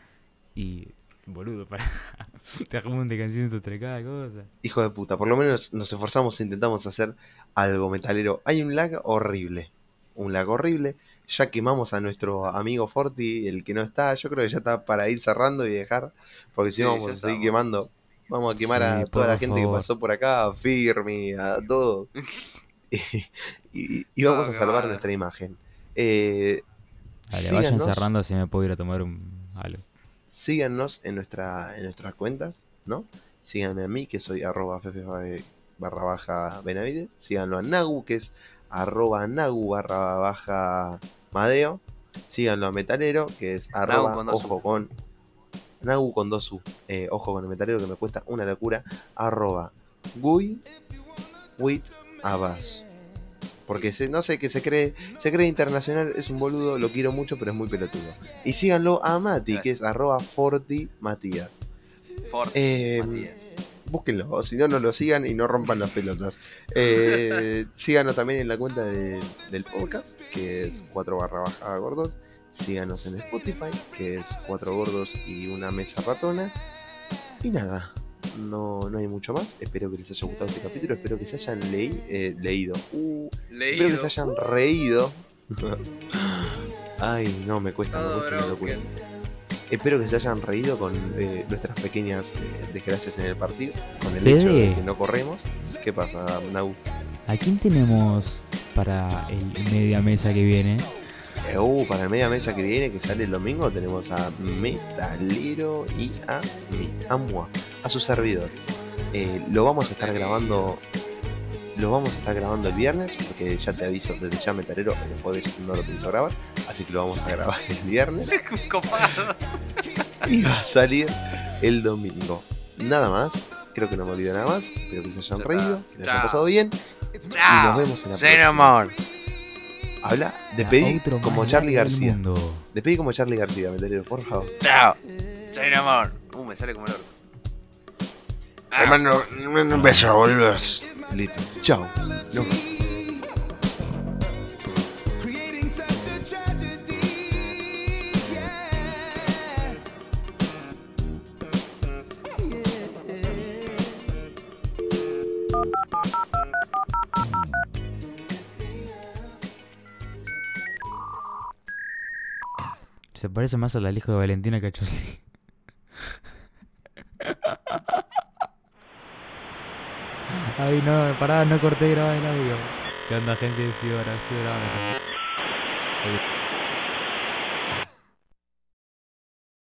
y. Boludo, para. (laughs) te hago un descansito entre cada cosa. Hijo de puta, por lo menos nos esforzamos e intentamos hacer algo metalero. Hay un lag horrible. Un lag horrible. Ya quemamos a nuestro amigo Forti, el que no está. Yo creo que ya está para ir cerrando y dejar. Porque si Sí, no vamos a seguir estamos. quemando. Vamos a quemar Sí, a toda la gente favor. que pasó por acá, a Firmi, a todo. y, (laughs) (laughs) y- y vamos a salvar nuestra imagen. Eh, Dale, vayan cerrando si me puedo ir a tomar un. algo. Síganos en nuestra en nuestras cuentas, ¿no? Síganme a mí, que soy arroba ff barra baja Benavides. Síganlo a Nagu, que es arroba Nagu barra baja Madeo. Síganlo a Metalero, que es arroba con ojo con Nagu con dos U. Eh, ojo con el metalero que me cuesta una locura. Arroba Gui with Abbas. Porque se, no sé, que se cree, se cree internacional, es un boludo, lo quiero mucho, pero es muy pelotudo. Y síganlo a Mati, que es arroba Forti Matías. Forti, Eh, Matías. búsquenlo, si no, no lo sigan y no rompan las pelotas. (laughs) Eh, síganos también en la cuenta de- del podcast, que es 4 barra baja gordos. Síganos en Spotify, que es 4 gordos y una mesa ratona. Y nada, no, no hay mucho más. Espero que les haya gustado este capítulo. Espero que se hayan leí- eh, leído. Uh, Leído. espero que se hayan reído. (laughs) Ay, no, me cuesta, me Todo cuesta broken. Espero que se hayan reído con eh, nuestras pequeñas eh, desgracias en el partido, con el Fede. hecho de que no corremos. ¿Qué pasa, Nau? ¿A quién tenemos para el media mesa que viene? Eh, uh, para el media mesa que viene, que sale el domingo, tenemos a Metalero y a mí, a Mua, a su servidor. Eh, lo vamos a estar grabando. Lo vamos a estar grabando el viernes, porque ya te aviso desde ya Metalero, el jueves no lo pienso grabar, así que lo vamos a grabar el viernes. (laughs) Copado. y va a salir el domingo. Nada más, creo que no me olvido nada más. Espero que se hayan Ya reído, que les haya pasado bien. Chao. nos vemos en la próxima. Habla, La despedí como Charlie García. Despedí como Charlie García, metalero, por favor. Chao. Say no more. Uh, me sale como el orto. Ah. Hermano, un beso, boludos. Listo, chao. Yeah. Se parece más al hijo de Valentina que (laughs) Ahí no, pará, no corté grabar el audio. ¿Qué onda, gente? Sí, ahora estoy grabando.